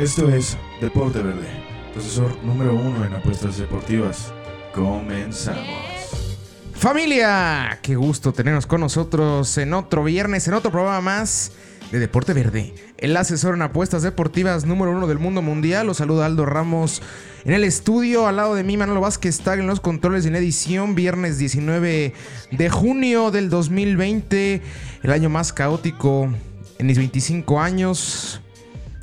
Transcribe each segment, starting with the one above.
Esto es Deporte Verde, profesor número uno en apuestas deportivas. Comenzamos. Familia, qué gusto tenernos con nosotros en otro viernes, en otro programa más de Deporte Verde. El asesor en apuestas deportivas número uno del mundo mundial. Los saluda Aldo Ramos en el estudio. Al lado de mí, Manolo Vázquez está en los controles en edición. Viernes 19 de junio del 2020. El año más caótico en mis 25 años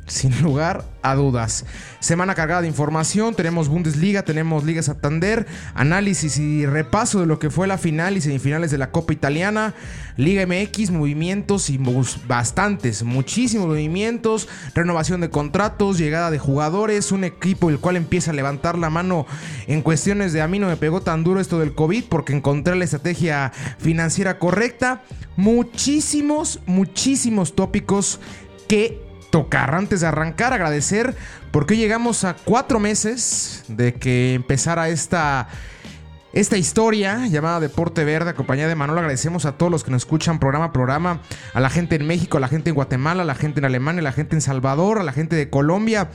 sin lugar a dudas. Semana cargada de información, tenemos Bundesliga, tenemos Liga Santander, análisis y repaso de lo que fue la final y semifinales de la Copa Italiana, Liga MX, movimientos y bastantes, muchísimos movimientos, renovación de contratos, llegada de jugadores, un equipo el cual empieza a levantar la mano en cuestiones de a mí no me pegó tan duro esto del COVID porque encontré la estrategia financiera correcta, muchísimos, muchísimos tópicos que tocar. Antes de arrancar, agradecer porque llegamos a cuatro meses de que empezara esta esta historia llamada Deporte Verde, acompañada de Manolo, agradecemos a todos los que nos escuchan programa a programa, a la gente en México, a la gente en Guatemala, a la gente en Alemania, a la gente en Salvador, a la gente de Colombia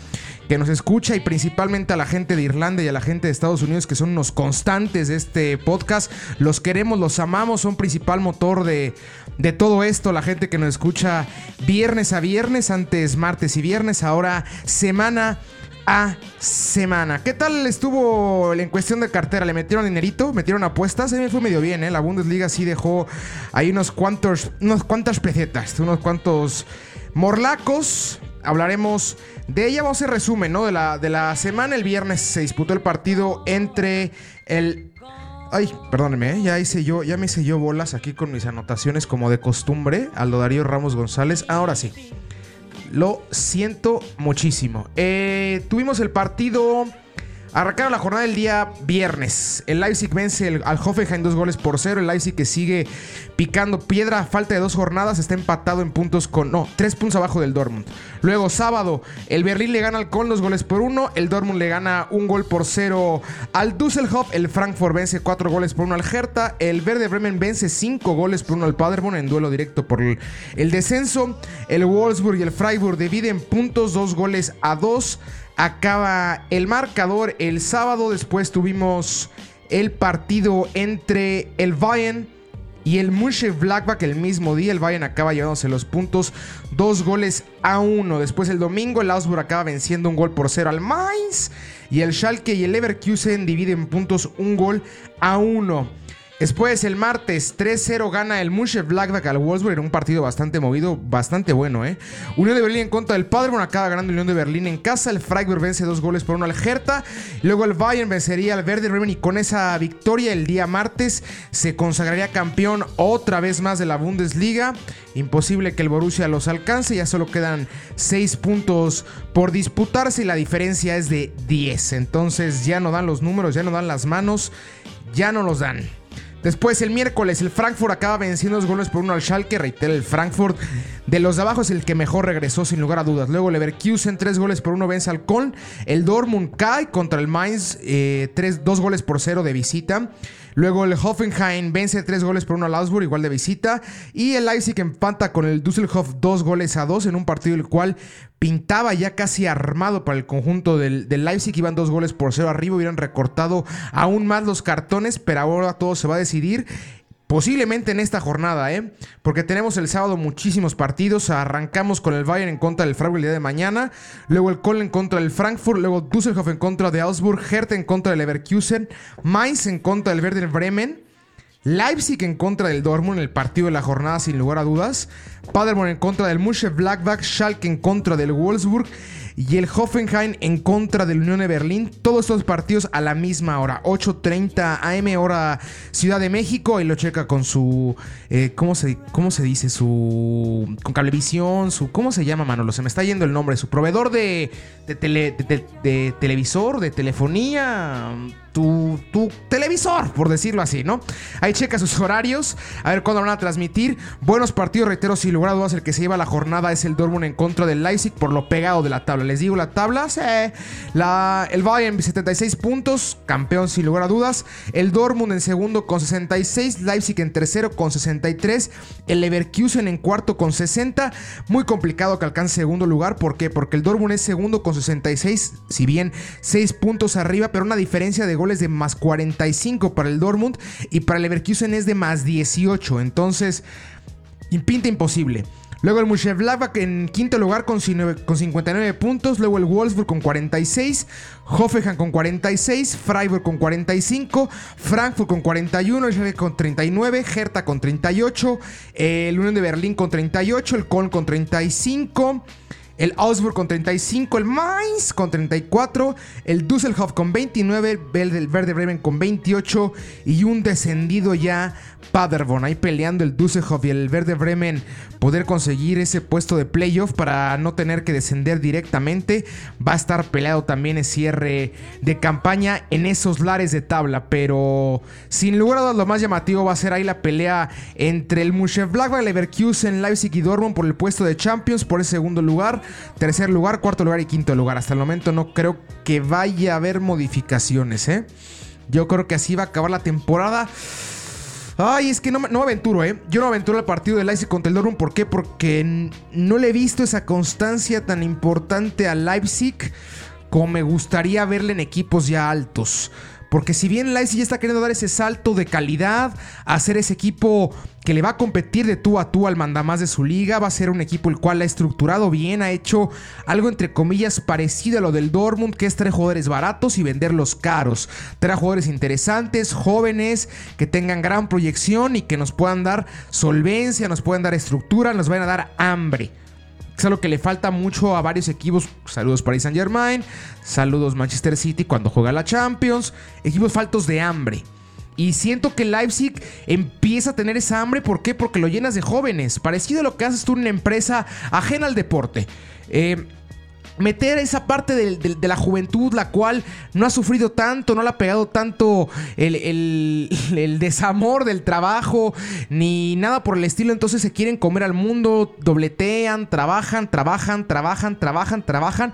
que nos escucha y principalmente a la gente de Irlanda y a la gente de Estados Unidos que son unos constantes de este podcast. Los queremos, los amamos, son principal motor de, de todo esto. La gente que nos escucha viernes a viernes, antes martes y viernes, ahora semana a semana. ¿Qué tal estuvo en cuestión de cartera? ¿Le metieron dinerito? ¿Metieron apuestas? A me fue medio bien, ¿eh? La Bundesliga sí dejó ahí unos cuantos, unos cuantas pecetas, unos cuantos morlacos. Hablaremos de ella. Vamos a hacer resumen, ¿no? De la, de la semana. El viernes se disputó el partido entre el Ay, perdónenme, ¿eh? ya hice yo, ya me hice yo bolas aquí con mis anotaciones como de costumbre. Aldo Darío Ramos González. Ahora sí. Lo siento muchísimo. Eh, tuvimos el partido Arrancaron la jornada del día viernes. El Leipzig vence al Hoffenheim dos goles por cero. El Leipzig que sigue picando piedra falta de dos jornadas está empatado en puntos con... No, tres puntos abajo del Dortmund. Luego sábado, el Berlín le gana al Con dos goles por uno. El Dortmund le gana un gol por cero al Düsseldorf. El Frankfurt vence cuatro goles por uno al Hertha. El Verde Bremen vence cinco goles por uno al Paderborn en duelo directo por el, descenso. El Wolfsburg y el Freiburg dividen puntos, dos goles a dos acaba el marcador el sábado. Después tuvimos el partido entre el Bayern y el Blackback el mismo día. El Bayern acaba llevándose los puntos, dos goles a uno. Después el domingo el Augsburg acaba venciendo un gol por cero al Mainz. Y el Schalke y el Leverkusen dividen puntos un gol a uno. Después, el martes, 3-0 gana el Blackback al Wolfsburg un partido bastante movido, bastante bueno, ¿eh? Unión de Berlín en contra del Paderborn, acaba ganando Unión de Berlín en casa. El Freiburg vence dos goles por uno al Hertha. Luego el Bayern vencería al Werder Bremen y con esa victoria el día martes se consagraría campeón otra vez más de la Bundesliga. Imposible que el Borussia los alcance, ya solo quedan 6 puntos por disputarse y la diferencia es de 10. Entonces ya no dan los números, ya no dan las manos, ya no los dan. Después el miércoles el Frankfurt acaba venciendo dos goles por uno al Schalke. Reitera el Frankfurt de los de abajo es el que mejor regresó sin lugar a dudas. Luego Leverkusen tres goles por uno vence al Köln. El Dortmund cae contra el Mainz eh, tres, dos goles por cero de visita. Luego el Hoffenheim vence tres goles por uno al Augsburg, igual de visita. Y el Leipzig empata con el Düsseldorf dos goles a dos en un partido el cual pintaba ya casi armado para el conjunto del, del Leipzig. Iban dos goles por cero arriba, hubieran recortado aún más los cartones, pero ahora todo se va a decidir Posiblemente en esta jornada, ¿eh? Porque tenemos el sábado muchísimos partidos. Arrancamos con el Bayern en contra del Freiburg el día de mañana. Luego el Köln en contra del Frankfurt. Luego Düsseldorf en contra de Augsburg. Hertha en contra del Leverkusen. Mainz en contra del Werder Bremen. Leipzig en contra del Dortmund el partido de la jornada sin lugar a dudas. Paderborn en contra del Blackback. Schalke en contra del Wolfsburg y el Hoffenheim en contra del Unión de Berlín. Todos estos partidos a la misma hora, 8.30 AM hora Ciudad de México. Y lo checa con su, eh, ¿cómo, se, ¿cómo se dice? Su, con cablevisión, su, ¿cómo se llama Manolo? Se me está yendo el nombre. Su proveedor de, de, de televisor, de telefonía tu, televisor, por decirlo así, ¿no? Ahí checa sus horarios, a ver cuándo van a transmitir. Buenos partidos, reitero, sin lugar a el que se lleva la jornada es el Dortmund en contra del Leipzig por lo pegado de la tabla. Les digo la tabla. La, el Bayern 76 puntos, campeón sin lugar a dudas. El Dortmund en segundo con 66. Leipzig en tercero con 63. El Leverkusen en cuarto con 60. Muy complicado que alcance segundo lugar. ¿Por qué? Porque el Dortmund es segundo con 66. Si bien 6 puntos arriba, pero una diferencia de goles de más 45 para el Dortmund. Y para el Leverkusen es de más 18. Entonces, pinta imposible. Luego el Mönchengladbach en quinto lugar con, 59 puntos. Luego el Wolfsburg con 46. Hoffenheim con 46. Freiburg con 45. Frankfurt con 41. El Schalke con 39. Hertha con 38. El Unión de Berlín con 38. El Köln con 35 el Augsburg con 35, el Mainz con 34, el Düsseldorf con 29, el Verde Bremen con 28 y un descendido ya Paderborn. Ahí peleando el Düsseldorf y el Verde Bremen poder conseguir ese puesto de playoff para no tener que descender directamente. Va a estar peleado también el cierre de campaña en esos lares de tabla, pero sin lugar a dudas lo más llamativo va a ser ahí la pelea entre el Mönchengladbach, Leverkusen, Leipzig y Dortmund por el puesto de Champions por el segundo lugar tercer lugar, cuarto lugar y quinto lugar. Hasta el momento no creo que vaya a haber modificaciones, ¿eh? Yo creo que así va a acabar la temporada. Ay, es que no, no aventuro, ¿eh? Yo no aventuro el partido de Leipzig contra el Dortmund. ¿Por qué? Porque no le he visto esa constancia tan importante a Leipzig como me gustaría verle en equipos ya altos. Porque si bien Leipzig ya está queriendo dar ese salto de calidad, hacer ese equipo que le va a competir de tú a tú al mandamás de su liga, va a ser un equipo el cual ha estructurado bien, ha hecho algo entre comillas parecido a lo del Dortmund, que es traer jugadores baratos y venderlos caros. Traer jugadores interesantes, jóvenes, que tengan gran proyección y que nos puedan dar solvencia, nos puedan dar estructura, nos van a dar hambre. Es algo que le falta mucho a varios equipos. Saludos Paris Saint Germain. Saludos Manchester City cuando juega la Champions. Equipos faltos de hambre. Y siento que Leipzig empieza a tener esa hambre. ¿Por qué? Porque lo llenas de jóvenes. Parecido a lo que haces tú en una empresa ajena al deporte. Eh, meter esa parte de, la juventud, la cual no ha sufrido tanto, no le ha pegado tanto el, desamor del trabajo, ni nada por el estilo. Entonces se quieren comer al mundo, dobletean, trabajan, trabajan, trabajan, trabajan, trabajan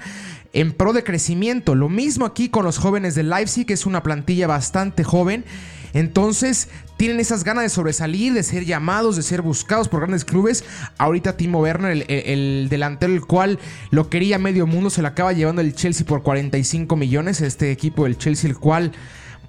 en pro de crecimiento. Lo mismo aquí con los jóvenes de Leipzig, que es una plantilla bastante joven. Entonces tienen esas ganas de sobresalir, de ser llamados, de ser buscados por grandes clubes. Ahorita Timo Werner, el, delantero el cual lo quería medio mundo, se lo acaba llevando el Chelsea por 45 millones. Este equipo del Chelsea, el cual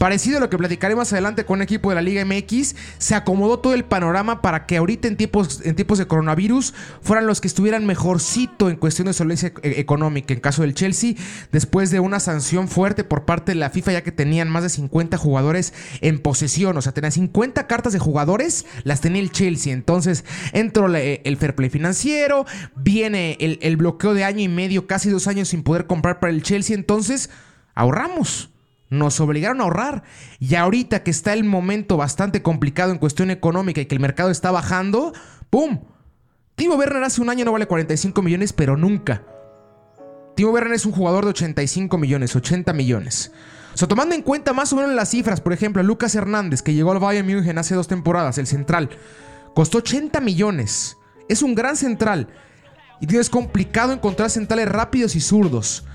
Parecido a lo que platicaré más adelante con un equipo de la Liga MX, se acomodó todo el panorama para que ahorita en tiempos, en tiempos de coronavirus fueran los que estuvieran mejorcito en cuestión de solvencia e-, económica. En caso del Chelsea, después de una sanción fuerte por parte de la FIFA, ya que tenían más de 50 jugadores en posesión, o sea, tenían 50 cartas de jugadores, las tenía el Chelsea. Entonces entró el fair play financiero, viene el, el bloqueo de año y medio, casi dos años sin poder comprar para el Chelsea. Entonces ahorramos. Nos obligaron a ahorrar. Y ahorita que está el momento bastante complicado en cuestión económica y que el mercado está bajando, ¡pum! Timo Werner hace un año no vale 45 millones, pero nunca. Timo Werner es un jugador de 85 millones, 80 millones. O sea, tomando en cuenta más o menos las cifras, por ejemplo, Lucas Hernández, que llegó al Bayern München hace dos temporadas, el central, costó 80 millones. Es un gran central. Y es complicado encontrar centrales rápidos y zurdos.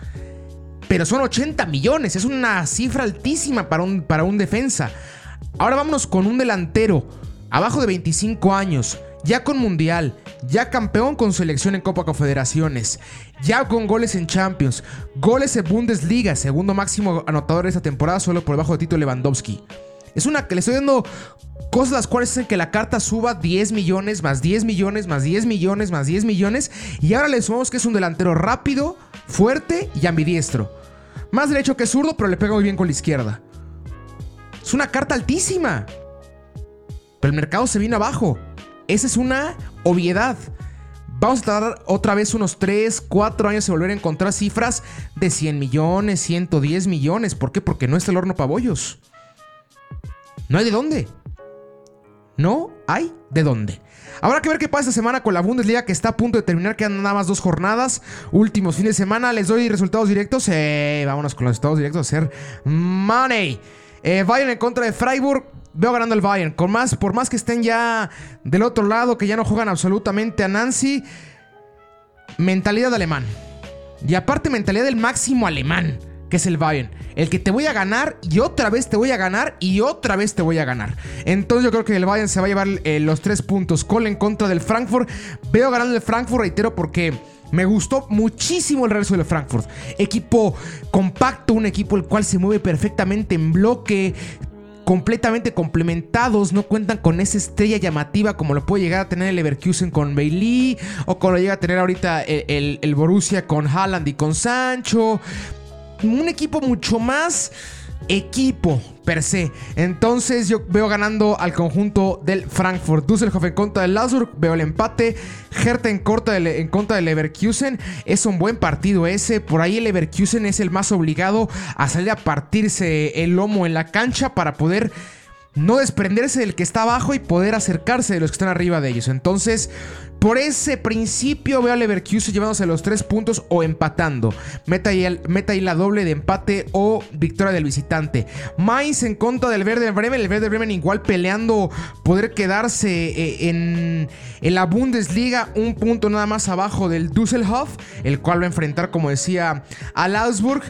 Pero son 80 millones, es una cifra altísima para un, para un defensa. Ahora vámonos con un delantero, abajo de 25 años, ya con Mundial, ya campeón con selección en Copa Confederaciones, ya con goles en Champions, goles en Bundesliga, segundo máximo anotador de esta temporada, solo por debajo de Tito Lewandowski. Es una que le estoy dando cosas las cuales hacen que la carta suba 10 millones, más 10 millones, más 10 millones, más 10 millones. Y ahora le sumamos que es un delantero rápido, fuerte y ambidiestro. Más derecho que zurdo, pero le pega muy bien con la izquierda. Es una carta altísima. Pero el mercado se viene abajo. Esa es una obviedad. Vamos a tardar otra vez unos 3, 4 años en volver a encontrar cifras de 100 millones, 110 millones. ¿Por qué? Porque no está el horno pabollos. No hay de dónde. No hay de dónde. Habrá que ver qué pasa esta semana con la Bundesliga que está a punto de terminar. Quedan nada más dos jornadas. Últimos fines de semana. Les doy resultados directos. Eh, vámonos con los resultados directos a hacer money. Eh, Bayern en contra de Freiburg. Veo ganando el Bayern. Con más, por más que estén ya del otro lado, que ya no juegan absolutamente a Nancy. Mentalidad alemán. Y aparte mentalidad del máximo alemán, es el Bayern. El que te voy a ganar y otra vez te voy a ganar y otra vez te voy a ganar. Entonces yo creo que el Bayern se va a llevar eh, los tres puntos. Cole en contra del Frankfurt. Veo ganando el Frankfurt, reitero, porque... Me gustó muchísimo el regreso del Frankfurt. Equipo compacto, un equipo el cual se mueve perfectamente en bloque, completamente complementados, no cuentan con esa estrella llamativa como lo puede llegar a tener el Leverkusen con Bailey o como lo llega a tener ahorita el, el Borussia con Haaland y con Sancho. Un equipo mucho más equipo per se. Entonces yo veo ganando al conjunto del Frankfurt. Düsseldorf en contra del Lazur. Veo el empate. Hertha en, contra en contra del Leverkusen. Es un buen partido ese. Por ahí el Leverkusen es el más obligado a salir a partirse el lomo en la cancha para poder no desprenderse del que está abajo y poder acercarse de los que están arriba de ellos. Entonces, por ese principio veo a Leverkusen llevándose los tres puntos o empatando. Meta ahí, la doble de empate o victoria del visitante. Mainz en contra del Verde Bremen. El Verde Bremen igual peleando poder quedarse eh, en, en la Bundesliga. Un punto nada más abajo del Düsseldorf. El cual va a enfrentar, como decía, al Augsburg.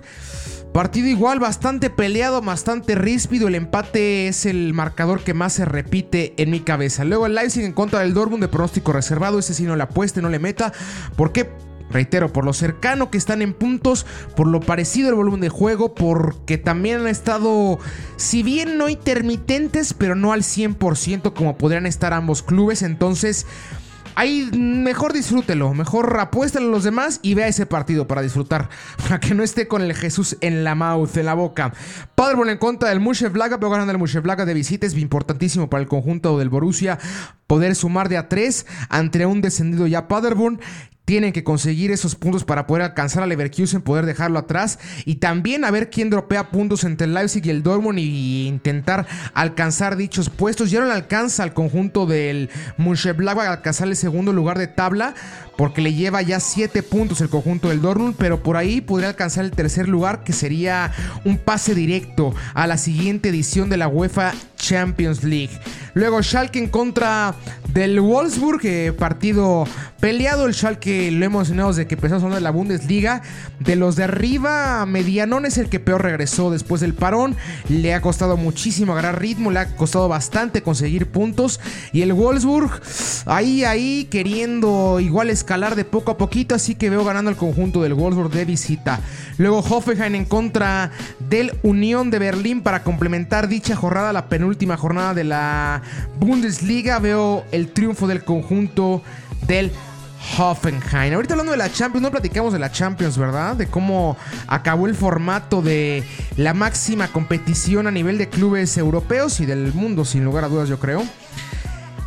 Partido igual, bastante peleado, bastante ríspido. El empate es el marcador que más se repite en mi cabeza. Luego el Leipzig en contra del Dortmund de pronóstico reservado. Ese sí no le apueste, no le meta. ¿Por qué? Reitero, por lo cercano que están en puntos, por lo parecido el volumen de juego, porque también han estado, si bien no intermitentes, pero no al 100% como podrían estar ambos clubes. Entonces, Ahí mejor disfrútelo, mejor apuéstalo a los demás y vea ese partido para disfrutar. Para que no esté con el Jesús en la mouth, en la boca. Paderborn en contra del Blaga, pero ganando el Blaga de visita. Es importantísimo para el conjunto del Borussia poder sumar de a 3 ante un descendido ya Paderborn tienen que conseguir esos puntos para poder alcanzar al Leverkusen, poder dejarlo atrás y también a ver quién dropea puntos entre el Leipzig y el Dortmund y intentar alcanzar dichos puestos. Ya no le alcanza al conjunto del Mönchengladbach a alcanzar el segundo lugar de tabla porque le lleva ya 7 puntos el conjunto del Dortmund, pero por ahí podría alcanzar el tercer lugar que sería un pase directo a la siguiente edición de la UEFA Champions League. Luego Schalke en contra del Wolfsburg, eh, partido peleado. El Schalke lo hemos mencionado desde que empezamos a hablar de la Bundesliga. De los de arriba, Medianón es el que peor regresó después del parón. Le ha costado muchísimo agarrar ritmo, le ha costado bastante conseguir puntos. Y el Wolfsburg, ahí, ahí, queriendo igual escalar de poco a poquito. Así que veo ganando el conjunto del Wolfsburg de visita. Luego Hoffenheim en contra del Unión de Berlín para complementar dicha jornada, la penúltima jornada de la Bundesliga. Veo el triunfo del conjunto del Hoffenheim. Ahorita hablando de la Champions, no platicamos de la Champions, ¿verdad? De cómo acabó el formato de la máxima competición a nivel de clubes europeos y del mundo, sin lugar a dudas, yo creo.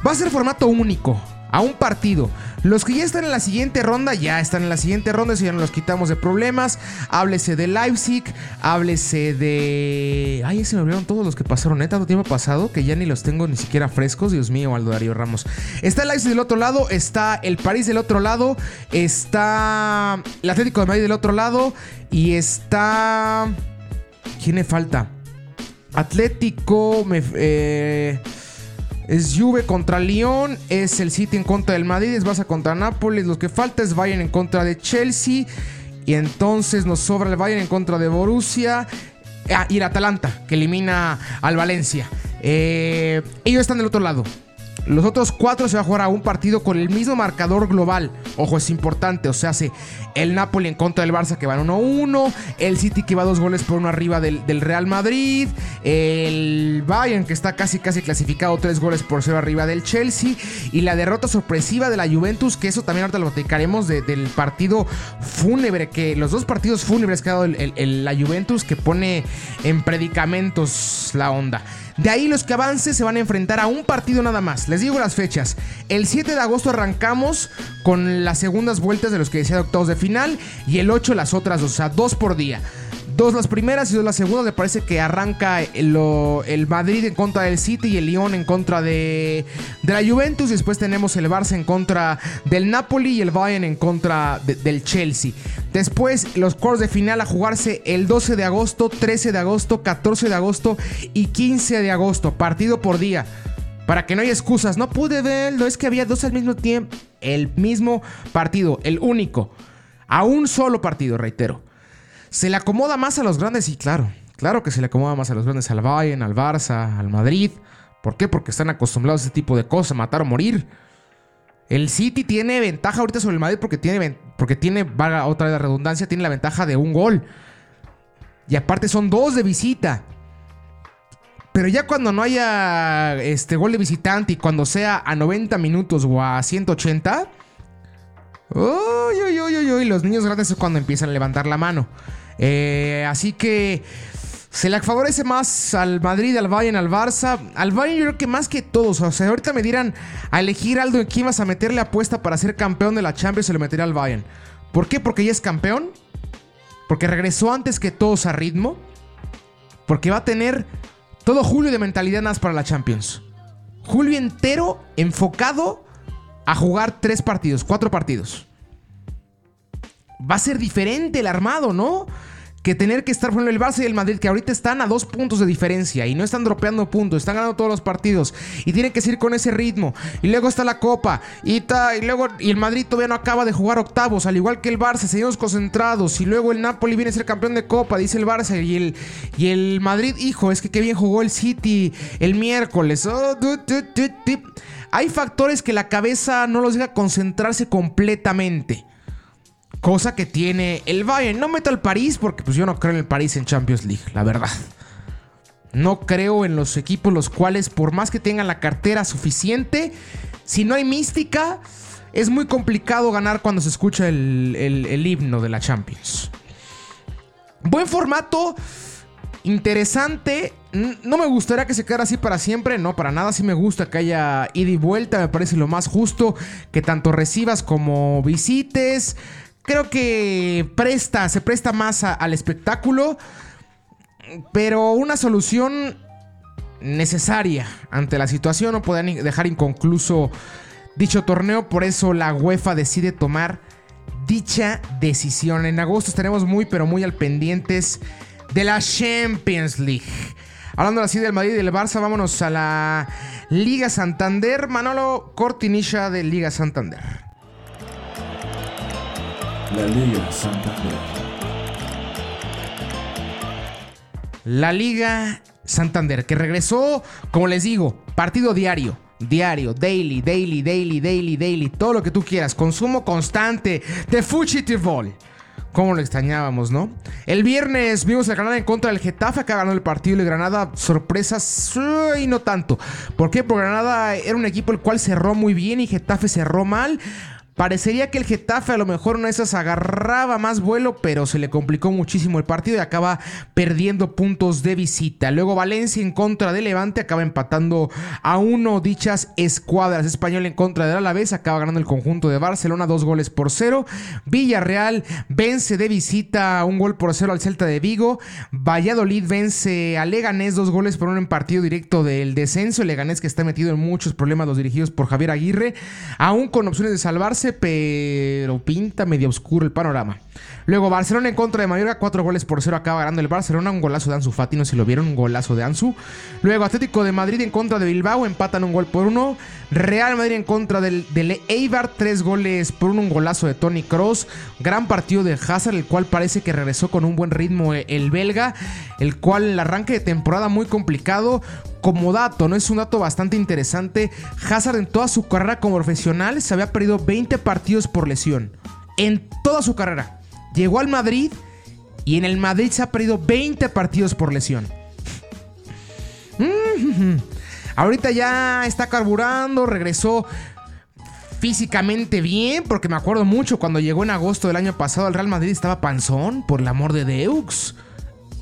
Va a ser formato único a un partido. Los que ya están en la siguiente ronda, ya están en la siguiente ronda, si ya nos los quitamos de problemas. Háblese de Leipzig, háblese de. Ay, se me olvidaron todos los que pasaron, ¿eh? Tanto tiempo pasado que ya ni los tengo ni siquiera frescos. Dios mío, Aldo Darío Ramos. Está el Leipzig del otro lado, está el París del otro lado, está el Atlético de Madrid del otro lado y está. ¿Quién le falta? Atlético, me. Eh, es Juve contra Lyon, es el City en contra del Madrid, es Barça contra Nápoles. Lo que falta es Bayern en contra de Chelsea. Y entonces nos sobra el Bayern en contra de Borussia. Ah, y el Atalanta, que elimina al Valencia. Eh, ellos están del otro lado. Los otros cuatro se va a jugar a un partido con el mismo marcador global. Ojo, es importante. O sea, hace el Napoli en contra del Barça que van 1-1. El City que va dos goles por uno arriba del, Real Madrid. El Bayern que está casi casi clasificado tres goles por cero arriba del Chelsea. Y la derrota sorpresiva de la Juventus, que eso también ahorita lo platicaremos del partido fúnebre. Que los dos partidos fúnebres que ha dado la Juventus que pone en predicamentos la onda. De ahí los que avancen se van a enfrentar a un partido nada más. Les digo las fechas. El 7 de agosto arrancamos con las segundas vueltas de los que decía de octavos de final y el 8 las otras dos, o sea, dos por día. Dos las primeras y dos las segundas. Me parece que arranca el, Madrid en contra del City y el Lyon en contra de, de, la Juventus. Después tenemos el Barça en contra del Napoli y el Bayern en contra del Chelsea. Después los cuartos de final a jugarse el 12 de agosto, 13 de agosto, 14 de agosto y 15 de agosto. Partido por día. Para que no haya excusas. No pude verlo. Es que había dos al mismo tiempo. El mismo partido. El único. A un solo partido, reitero. ¿Se le acomoda más a los grandes? Sí, claro. Claro que se le acomoda más a los grandes, al Bayern, al Barça, al Madrid. ¿Por qué? Porque están acostumbrados a ese tipo de cosas, matar o morir. El City tiene ventaja ahorita sobre el Madrid porque tiene, porque tiene, otra vez la redundancia, tiene la ventaja de un gol. Y aparte son dos de visita. Pero ya cuando no haya este gol de visitante y cuando sea a 90 minutos o a 180, uy, uy, uy, uy, los niños grandes es cuando empiezan a levantar la mano. Eh, así que se le favorece más al Madrid, al Bayern, al Barça. Al Bayern yo creo que más que todos. O sea, ahorita me dirán a elegir algo en quién vas a meterle apuesta para ser campeón de la Champions, se lo metería al Bayern. ¿Por qué? Porque ya es campeón. Porque regresó antes que todos a ritmo. Porque va a tener todo julio de mentalidad más para la Champions. Julio entero enfocado a jugar tres partidos, cuatro partidos. Va a ser diferente el armado, ¿no? que tener que estar, por el Barça y el Madrid, que ahorita están a dos puntos de diferencia y no están dropeando puntos, están ganando todos los partidos y tienen que seguir con ese ritmo. Y luego está la Copa y, y luego y el Madrid todavía no acaba de jugar octavos, al igual que el Barça, seguimos concentrados. Y luego el Napoli viene a ser campeón de Copa, dice el Barça. Y el, y el Madrid, hijo, es que qué bien jugó el City el miércoles. Oh, Hay factores que la cabeza no los deja concentrarse completamente. Cosa que tiene el Bayern. No meto al París porque pues yo no creo en el París en Champions League, la verdad. No creo en los equipos los cuales por más que tengan la cartera suficiente, si no hay mística, es muy complicado ganar cuando se escucha el, el himno de la Champions. Buen formato, interesante. No me gustaría que se quedara así para siempre, no, para nada. Sí me gusta que haya ida y vuelta, me parece lo más justo que tanto recibas como visites creo que presta, se presta más al espectáculo, pero una solución necesaria ante la situación. No pueden dejar inconcluso dicho torneo, por eso la UEFA decide tomar dicha decisión. En agosto estaremos muy, pero muy al pendientes de la Champions League. Hablando así del Madrid y del Barça, vámonos a la Liga Santander. Manolo Cortinilla de Liga Santander. La Liga Santander. La Liga Santander, que regresó, como les digo, partido diario. Diario, daily, daily, daily, daily, daily, todo lo que tú quieras. Consumo constante de Fugitive Cómo lo extrañábamos, ¿no? El viernes vimos el Granada en contra del Getafe, acá ganó el partido y Granada, sorpresas y no tanto. ¿Por qué? Porque Granada era un equipo el cual cerró muy bien y Getafe cerró mal. Parecería que el Getafe a lo mejor una de esas agarraba más vuelo, pero se le complicó muchísimo el partido y acaba perdiendo puntos de visita. Luego Valencia en contra de Levante acaba empatando a uno dichas escuadras. Español en contra de Alavés acaba ganando el conjunto de Barcelona dos goles por cero. Villarreal vence de visita un gol por cero al Celta de Vigo. Valladolid vence a Leganés dos goles por uno en partido directo del descenso. Leganés que está metido en muchos problemas los dirigidos por Javier Aguirre, aún con opciones de salvarse pero pinta medio oscuro el panorama. Luego, Barcelona en contra de Mallorca, 4 goles por 0 acaba ganando el Barcelona, un golazo de Ansu Fati, no si lo vieron, un golazo de Ansu. Luego, Atlético de Madrid en contra de Bilbao, empatan un gol por uno. Real Madrid en contra del, del Eibar, 3 goles por uno, un golazo de Tony Cross. Gran partido de Hazard, el cual parece que regresó con un buen ritmo eh, el belga, el cual el arranque de temporada muy complicado. Como dato, ¿no? Es un dato bastante interesante. Hazard en toda su carrera como profesional se había perdido 20 partidos por lesión. En toda su carrera. Llegó al Madrid y en el Madrid se ha perdido 20 partidos por lesión. Ahorita ya está carburando, regresó físicamente bien, porque me acuerdo mucho cuando llegó en agosto del año pasado al Real Madrid estaba panzón, por el amor de Deux.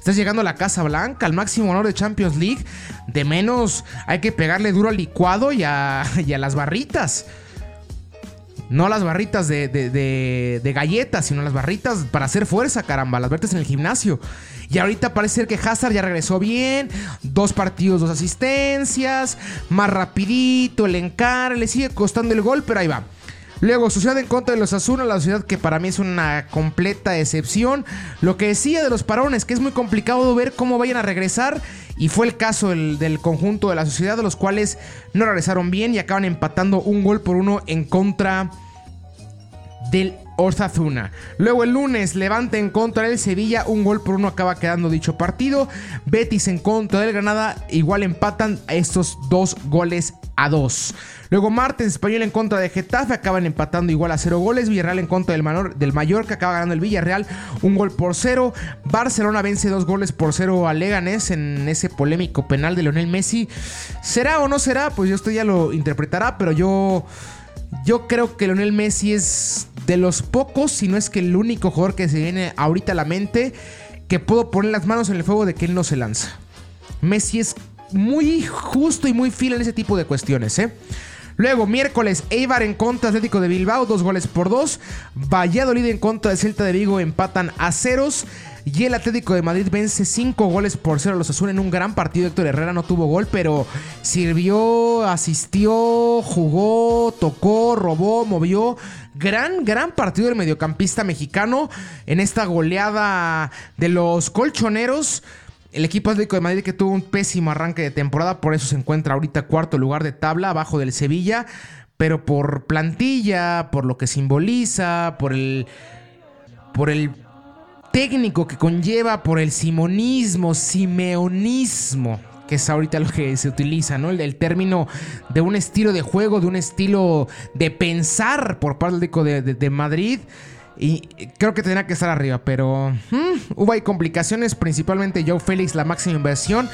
Estás llegando a la Casa Blanca, al máximo honor de Champions League. De menos hay que pegarle duro al licuado y a, las barritas. No las barritas de, galletas, sino las barritas para hacer fuerza, caramba. Las barritas en el gimnasio. Y ahorita parece ser que Hazard ya regresó bien. Dos partidos, dos asistencias. Más rapidito, el encar. Le sigue costando el gol, pero ahí va. Luego, Sociedad en contra de los Azul, la sociedad que para mí es una completa excepción. Lo que decía de los parones, que es muy complicado ver cómo vayan a regresar. Y fue el caso del, conjunto de la sociedad, de los cuales no regresaron bien y acaban empatando un gol por uno en contra del Osasuna. Luego el lunes, Levante en contra del Sevilla, un gol por uno acaba quedando dicho partido. Betis en contra del Granada, igual empatan estos dos goles a dos. Luego martes, Español en contra de Getafe, acaban empatando igual a cero goles. Villarreal en contra del, Manor, del Mallorca, acaba ganando el Villarreal, un gol por cero. Barcelona vence dos goles por cero a Leganés en ese polémico penal de Lionel Messi. ¿Será o no será? Pues yo esto ya lo interpretará, pero yo... Yo creo que Lionel Messi es de los pocos, si no es que el único jugador que se viene ahorita a la mente, que puedo poner las manos en el fuego de que él no se lanza. Messi es muy justo y muy fiel en ese tipo de cuestiones, ¿eh? Luego, miércoles, Eibar en contra Atlético de Bilbao, dos goles por dos. Valladolid en contra de Celta de Vigo, empatan a ceros. Y el Atlético de Madrid vence cinco goles por cero a los Azul en un gran partido. Héctor Herrera no tuvo gol, pero sirvió, asistió, jugó, tocó, robó, movió. Gran, gran partido del mediocampista mexicano en esta goleada de los colchoneros. El equipo Atlético de Madrid que tuvo un pésimo arranque de temporada, por eso se encuentra ahorita cuarto lugar de tabla, abajo del Sevilla, pero por plantilla, por lo que simboliza, por el por el técnico que conlleva, por el simonismo, simeonismo, que es ahorita lo que se utiliza, ¿no? El, término de un estilo de juego, de un estilo de pensar por parte de, de, de Madrid. Y creo que tendría que estar arriba, pero hmm, hubo ahí complicaciones, principalmente Joe Félix, la máxima inversión.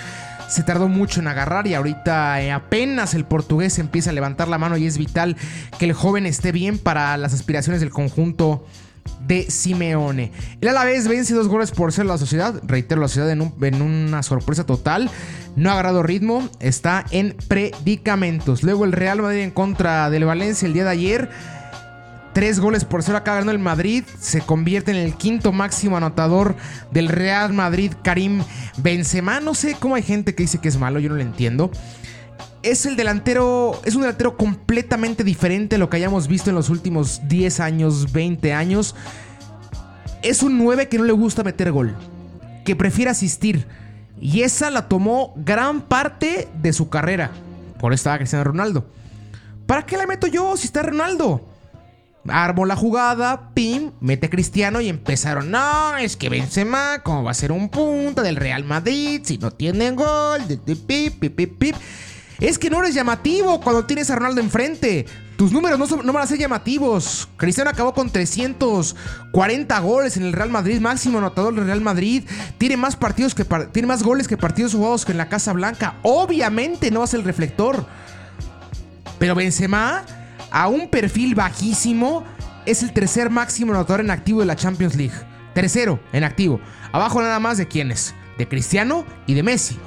Se tardó mucho en agarrar y ahorita eh, apenas el portugués empieza a levantar la mano y es vital que el joven esté bien para las aspiraciones del conjunto de Simeone. El Alavés vence dos goles por ser la sociedad. Reitero, la sociedad en, en, una sorpresa total. No ha agarrado ritmo. Está en predicamentos. Luego el Real Madrid en contra del Valencia el día de ayer. Tres goles por cero acá ganó el Madrid. Se convierte en el quinto máximo anotador del Real Madrid, Karim Benzema. No sé cómo hay gente que dice que es malo, yo no lo entiendo. Es el delantero, es un delantero completamente diferente a lo que hayamos visto en los últimos 10 años, 20 años. Es un 9 que no le gusta meter gol, que prefiere asistir. Y esa la tomó gran parte de su carrera. Por eso estaba Cristiano Ronaldo. ¿Para qué la meto yo si está Ronaldo? Armó la jugada, pim, mete Cristiano y empezaron. No, es que Benzema, ¿cómo va a ser un punta del Real Madrid si no tiene gol? Pip, pip, pip, pip. Es que no eres llamativo cuando tienes a Ronaldo enfrente. Tus números no, no, van a ser llamativos. Cristiano acabó con 340 goles en el Real Madrid, máximo anotador del Real Madrid. Tiene más partidos que tiene más goles que partidos jugados que en la Casa Blanca. Obviamente no va a ser el reflector. Pero Benzema a un perfil bajísimo, es el tercer máximo anotador en activo de la Champions League. Tercero en activo. Abajo nada más de quiénes. De Cristiano y de Messi.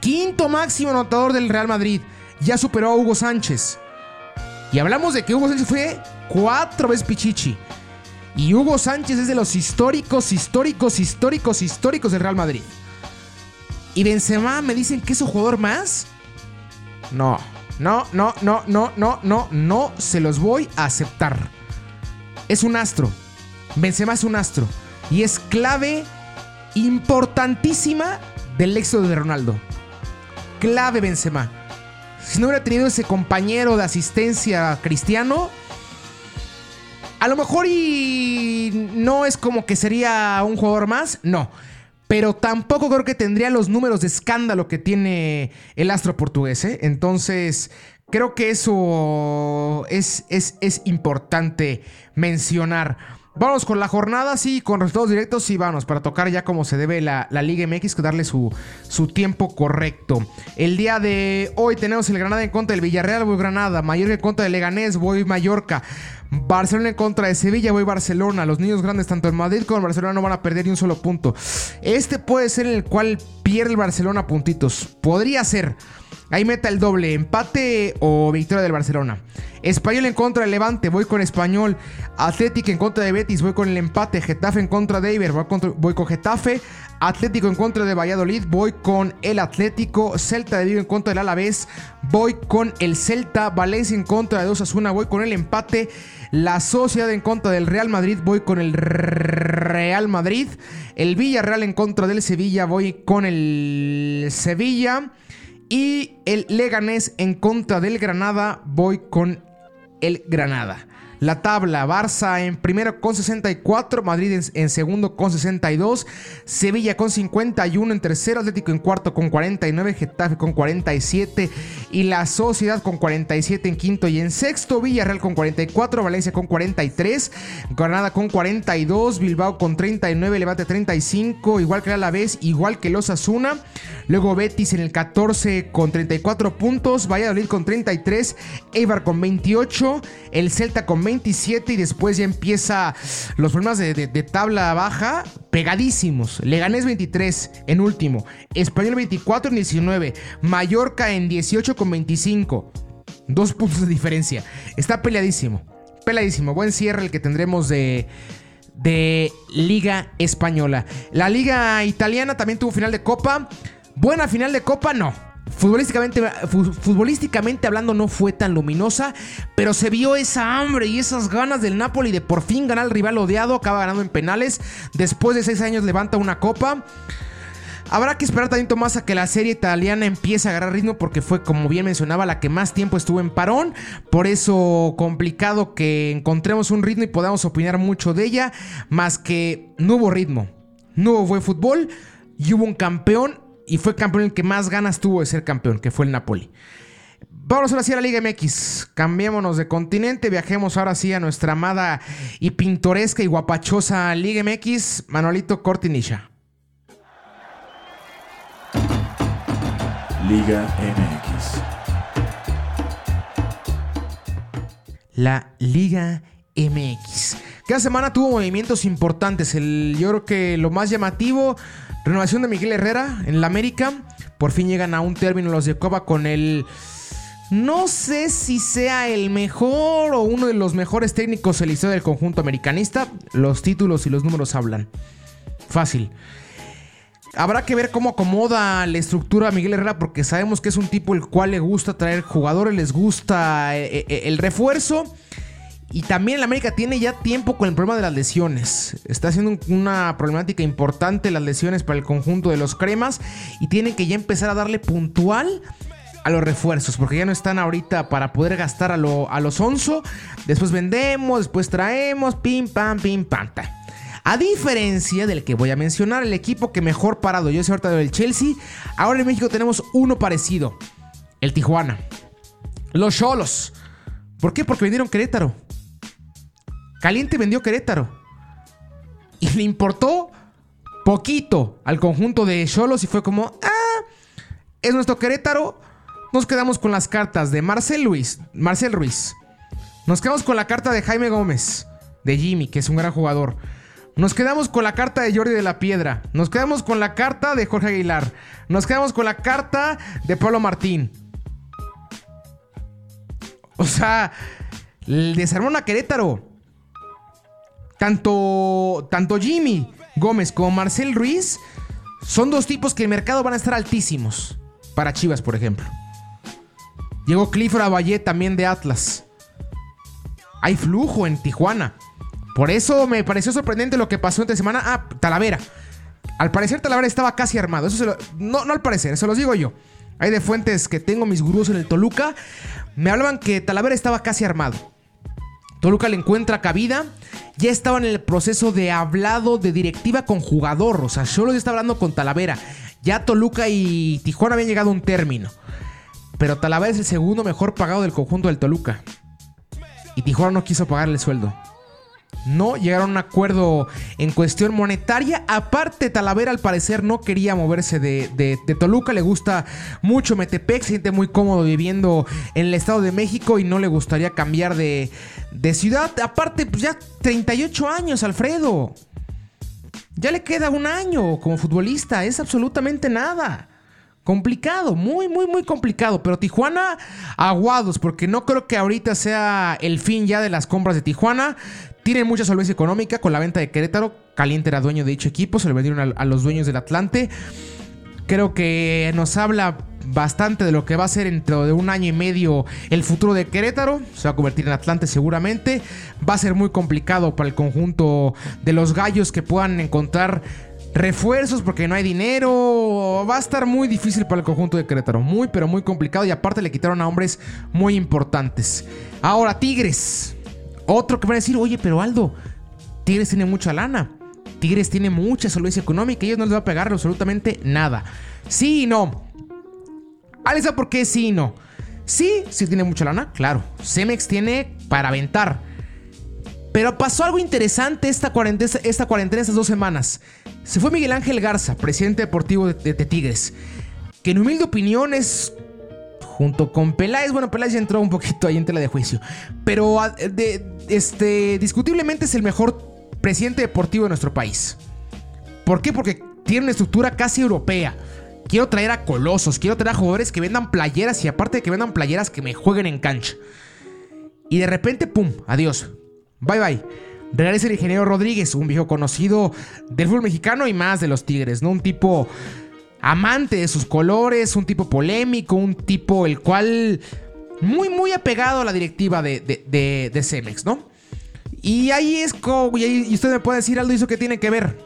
Quinto máximo anotador del Real Madrid. Ya superó a Hugo Sánchez. Y hablamos de que Hugo Sánchez fue cuatro veces Pichichi. Y Hugo Sánchez es de los históricos, históricos, históricos, históricos del Real Madrid. Y Benzema me dicen que es un jugador más. No, no, no, no, no, no, no, no se los voy a aceptar. Es un astro. Benzema es un astro. Y es clave importantísima del éxito de Ronaldo. Clave Benzema. Si no hubiera tenido ese compañero de asistencia cristiano, a lo mejor y no es como que sería un jugador más, no. Pero tampoco creo que tendría los números de escándalo que tiene el astro portugués. ¿eh? Entonces, creo que eso es, es, es importante mencionar. Vamos con la jornada, sí, con resultados directos, sí, vamos, para tocar ya como se debe la, la Liga MX, que darle su, su, tiempo correcto. El día de hoy tenemos el Granada en contra del Villarreal, voy Granada, Mallorca en contra del Leganés, voy Mallorca. Barcelona en contra de Sevilla, voy Barcelona. Los niños grandes, tanto en Madrid como en Barcelona, no van a perder ni un solo punto. Este puede ser el cual pierde el Barcelona puntitos. Podría ser. Ahí meta el doble, empate o victoria del Barcelona. Español en contra del Levante, voy con Español. Atlético en contra de Betis, voy con el empate. Getafe en contra de Iber, voy, voy con Getafe. Atlético en contra de Valladolid, voy con el Atlético. Celta de Vigo en contra del Alavés, voy con el Celta. Valencia en contra de Osasuna, voy con el empate. La Sociedad en contra del Real Madrid, voy con el Real Madrid. El Villarreal en contra del Sevilla, voy con el Sevilla. Y el Leganés en contra del Granada, voy con el Granada. La tabla. Barça en primero con 64, Madrid en, segundo con 62, Sevilla con 51 en tercero, Atlético en cuarto con 49, Getafe con 47 y la Sociedad con 47 en quinto y en sexto, Villarreal con 44, Valencia con 43, Granada con 42, Bilbao con 39, Levante 35, igual que la vez, igual que los Asuna. Luego Betis en el 14 con 34 puntos, Valladolid con 33, Eibar con 28, el Celta con 27 y después ya empieza los problemas de, tabla baja pegadísimos. Leganés 23 en último, Español 24 en 19, Mallorca en 18 con 25. Dos puntos de diferencia. Está peleadísimo. Peleadísimo. Buen cierre el que tendremos de, de Liga Española. La Liga Italiana también tuvo final de Copa. Buena final de Copa, no. Futbolísticamente, futbolísticamente hablando no fue tan luminosa, pero se vio esa hambre y esas ganas del Napoli de por fin ganar al rival odiado, acaba ganando en penales, después de seis años levanta una copa. Habrá que esperar también más a que la serie italiana empiece a agarrar ritmo porque fue, como bien mencionaba, la que más tiempo estuvo en parón. Por eso complicado que encontremos un ritmo y podamos opinar mucho de ella, más que no hubo ritmo, no hubo buen fútbol y hubo un campeón y fue campeón el que más ganas tuvo de ser campeón, que fue el Napoli. Vamos ahora sí a la Liga MX. Cambiémonos de continente. Viajemos ahora sí a nuestra amada y pintoresca y guapachosa Liga MX. Manuelito Cortinisha. Liga MX. La Liga MX. Cada semana tuvo movimientos importantes. El, yo creo que lo más llamativo Renovación de Miguel Herrera en la América. Por fin llegan a un término los de Coba con el... No sé si sea el mejor o uno de los mejores técnicos en la del conjunto americanista. Los títulos y los números hablan. Fácil. Habrá que ver cómo acomoda la estructura a Miguel Herrera porque sabemos que es un tipo el cual le gusta traer jugadores, les gusta eh, eh, el refuerzo. Y también el América tiene ya tiempo con el problema de las lesiones. Está haciendo una problemática importante las lesiones para el conjunto de los cremas. Y tienen que ya empezar a darle puntual a los refuerzos. Porque ya no están ahorita para poder gastar a, a los onzo. Después vendemos, después traemos, pim, pam, pim, pam. A diferencia del que voy a mencionar, el equipo que mejor parado yo soy ahorita del Chelsea. Ahora en México tenemos uno parecido. El Tijuana. Los Cholos. ¿Por qué? Porque vendieron Querétaro. Caliente vendió Querétaro. Y le importó poquito al conjunto de Cholos y fue como, ah, es nuestro Querétaro. Nos quedamos con las cartas de Marcel Luis, Marcel Ruiz. Nos quedamos con la carta de Jaime Gómez, de Jimmy, que es un gran jugador. Nos quedamos con la carta de Jordi de la Piedra. Nos quedamos con la carta de Jorge Aguilar. Nos quedamos con la carta de Pablo Martín. O sea, desarmó a Querétaro. Tanto, tanto Jimmy Gómez como Marcel Ruiz son dos tipos que el mercado van a estar altísimos. Para Chivas, por ejemplo. Llegó Clifford Valle también de Atlas. Hay flujo en Tijuana. Por eso me pareció sorprendente lo que pasó esta semana. Ah, Talavera. Al parecer Talavera estaba casi armado. Eso no, no al parecer, eso los digo yo. Hay de fuentes que tengo mis gurús en el Toluca. Me hablaban que Talavera estaba casi armado. Toluca le encuentra cabida. Ya estaba en el proceso de hablado de directiva con jugador. O sea, solo ya está hablando con Talavera. Ya Toluca y Tijuana habían llegado a un término. Pero Talavera es el segundo mejor pagado del conjunto del Toluca. Y Tijuana no quiso pagarle el sueldo. No llegaron a un acuerdo en cuestión monetaria. Aparte, Talavera al parecer no quería moverse de, Toluca. Le gusta mucho Metepec. Se siente muy cómodo viviendo en el Estado de México y no le gustaría cambiar de, de ciudad. Aparte, pues ya 38 años, Alfredo. Ya le queda un año como futbolista. Es absolutamente nada. Complicado, muy, muy, muy complicado. Pero Tijuana, aguados, porque no creo que ahorita sea el fin ya de las compras de Tijuana. Tienen mucha solvencia económica con la venta de Querétaro. Caliente era dueño de dicho equipo, se le vendieron a, los dueños del Atlante. Creo que nos habla bastante de lo que va a ser dentro de un año y medio el futuro de Querétaro. Se va a convertir en Atlante seguramente. Va a ser muy complicado para el conjunto de los gallos que puedan encontrar refuerzos porque no hay dinero. Va a estar muy difícil para el conjunto de Querétaro. Muy, pero muy complicado. Y aparte le quitaron a hombres muy importantes. Ahora, Tigres. Otro que va a decir, oye, pero Aldo, Tigres tiene mucha lana. Tigres tiene mucha solvencia económica ellos no les va a pegar absolutamente nada. Sí y no. Alisa, ¿por qué sí y no? Sí, sí tiene mucha lana, claro. Cemex tiene para aventar. Pero pasó algo interesante esta cuarentena, estas dos semanas. Se fue Miguel Ángel Garza, presidente deportivo de, Tigres. Que en humilde opinión es junto con Peláez. Bueno, Peláez ya entró un poquito ahí en tela de juicio. Pero ah, este, discutiblemente es el mejor presidente deportivo de nuestro país. ¿Por qué? Porque tiene una estructura casi europea. Quiero traer a colosos, quiero traer a jugadores que vendan playeras y aparte de que vendan playeras que me jueguen en cancha. Y de repente, ¡pum! Adiós. Bye bye. Regresa el ingeniero Rodríguez, un viejo conocido del fútbol mexicano y más de los Tigres, ¿no? Un tipo amante de sus colores, un tipo polémico, un tipo el cual muy, muy apegado a la directiva de, de, de Cemex, ¿no? Y ahí es como. Y usted me puede decir, Aldo, ¿eso qué tiene que ver?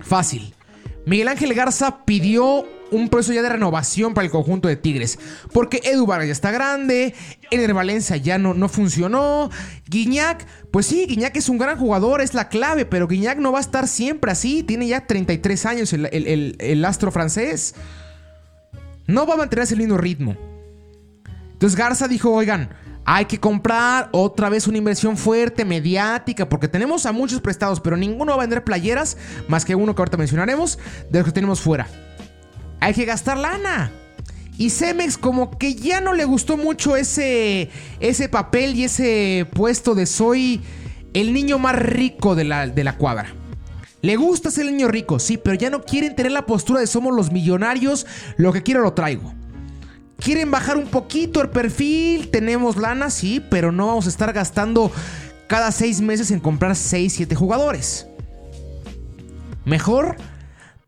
Fácil. Miguel Ángel Garza pidió un proceso ya de renovación para el conjunto de Tigres. Porque Edu Vargas ya está grande, Ener Valencia ya no, no funcionó, Guiñac, pues sí, Guiñac es un gran jugador, es la clave, pero Guiñac no va a estar siempre así, tiene ya 33 años el, el astro francés. No va a mantener ese lindo ritmo. Entonces Garza dijo, oigan, hay que comprar otra vez una inversión fuerte, mediática, porque tenemos a muchos prestados, pero ninguno va a vender playeras, más que uno que ahorita mencionaremos, de los que tenemos fuera. Hay que gastar lana. Y Cemex como que ya no le gustó mucho ese, ese papel y ese puesto de soy el niño más rico de la, de la cuadra. Le gusta ser el niño rico, sí, pero ya no quieren tener la postura de somos los millonarios, lo que quiero lo traigo. ¿Quieren bajar un poquito el perfil? Tenemos lana, sí, pero no vamos a estar gastando cada seis meses en comprar 6, 7 jugadores. Mejor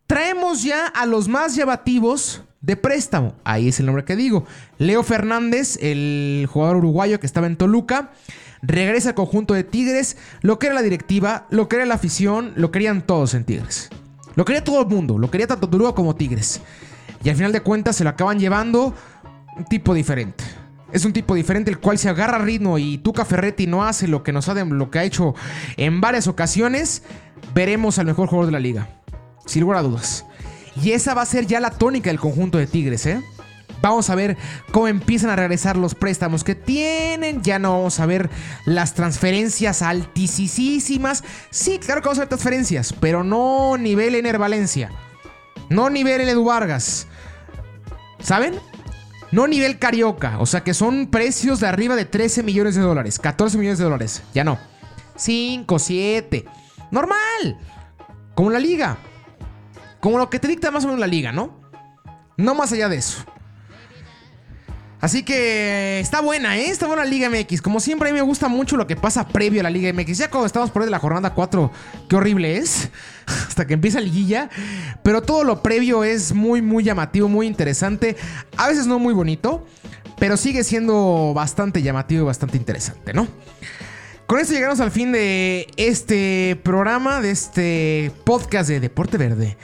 traemos ya a los más llamativos de préstamo. Ahí es el nombre que digo. Leo Fernández, el jugador uruguayo que estaba en Toluca, regresa al conjunto de Tigres. Lo que era la directiva, lo que era la afición, lo querían todos en Tigres. Lo quería todo el mundo, lo quería tanto Toluca como Tigres. Y al final de cuentas se lo acaban llevando un tipo diferente. Es un tipo diferente el cual se agarra ritmo y Tuca Ferretti no hace lo que nos ha, lo que ha hecho en varias ocasiones. Veremos al mejor jugador de la liga. Sin lugar a dudas. Y esa va a ser ya la tónica del conjunto de Tigres, ¿eh? Vamos a ver cómo empiezan a regresar los préstamos que tienen. Ya no vamos a ver las transferencias altísimas. Sí, claro que vamos a ver transferencias, pero no nivel Ener Valencia. No nivel Edu Vargas. ¿Saben? No nivel carioca, o sea que son precios de arriba de 13 millones de dólares, 14 millones de dólares, ya no. 5, 7. Normal. Como la liga. Como lo que te dicta más o menos la liga, ¿no? No más allá de eso. Así que está buena, ¿eh? Está buena la Liga MX. Como siempre, a mí me gusta mucho lo que pasa previo a la Liga MX. Ya cuando estamos por ahí de la jornada 4, qué horrible es. Hasta que empieza la liguilla. Pero todo lo previo es muy, muy llamativo, muy interesante. A veces no muy bonito, pero sigue siendo bastante llamativo y bastante interesante, ¿no? Con esto llegamos al fin de este programa, de este podcast de Deporte Verde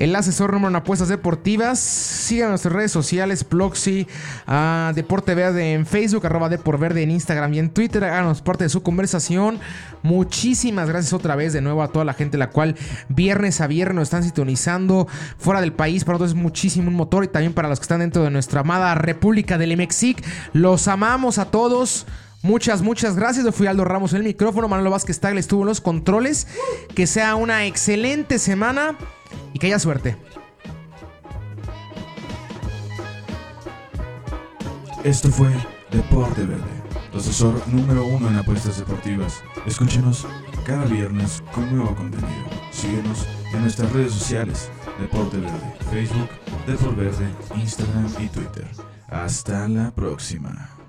el asesor número en apuestas deportivas. Sigan nuestras redes sociales, Ploxy, uh, Deporte Verde en Facebook, arroba Verde en Instagram y en Twitter. Háganos parte de su conversación. Muchísimas gracias otra vez de nuevo a toda la gente la cual viernes a viernes nos están sintonizando fuera del país. Para nosotros es muchísimo un motor y también para los que están dentro de nuestra amada República del Mexic. Los amamos a todos. Muchas, muchas gracias. Yo fui Aldo Ramos en el micrófono. Manolo Vázquez Tagle estuvo en los controles. Que sea una excelente semana y que haya suerte. Esto fue Deporte Verde, asesor número uno en apuestas deportivas. Escúchenos cada viernes con nuevo contenido. Síguenos en nuestras redes sociales, Deporte Verde, Facebook, Deporte Verde, Instagram y Twitter. Hasta la próxima.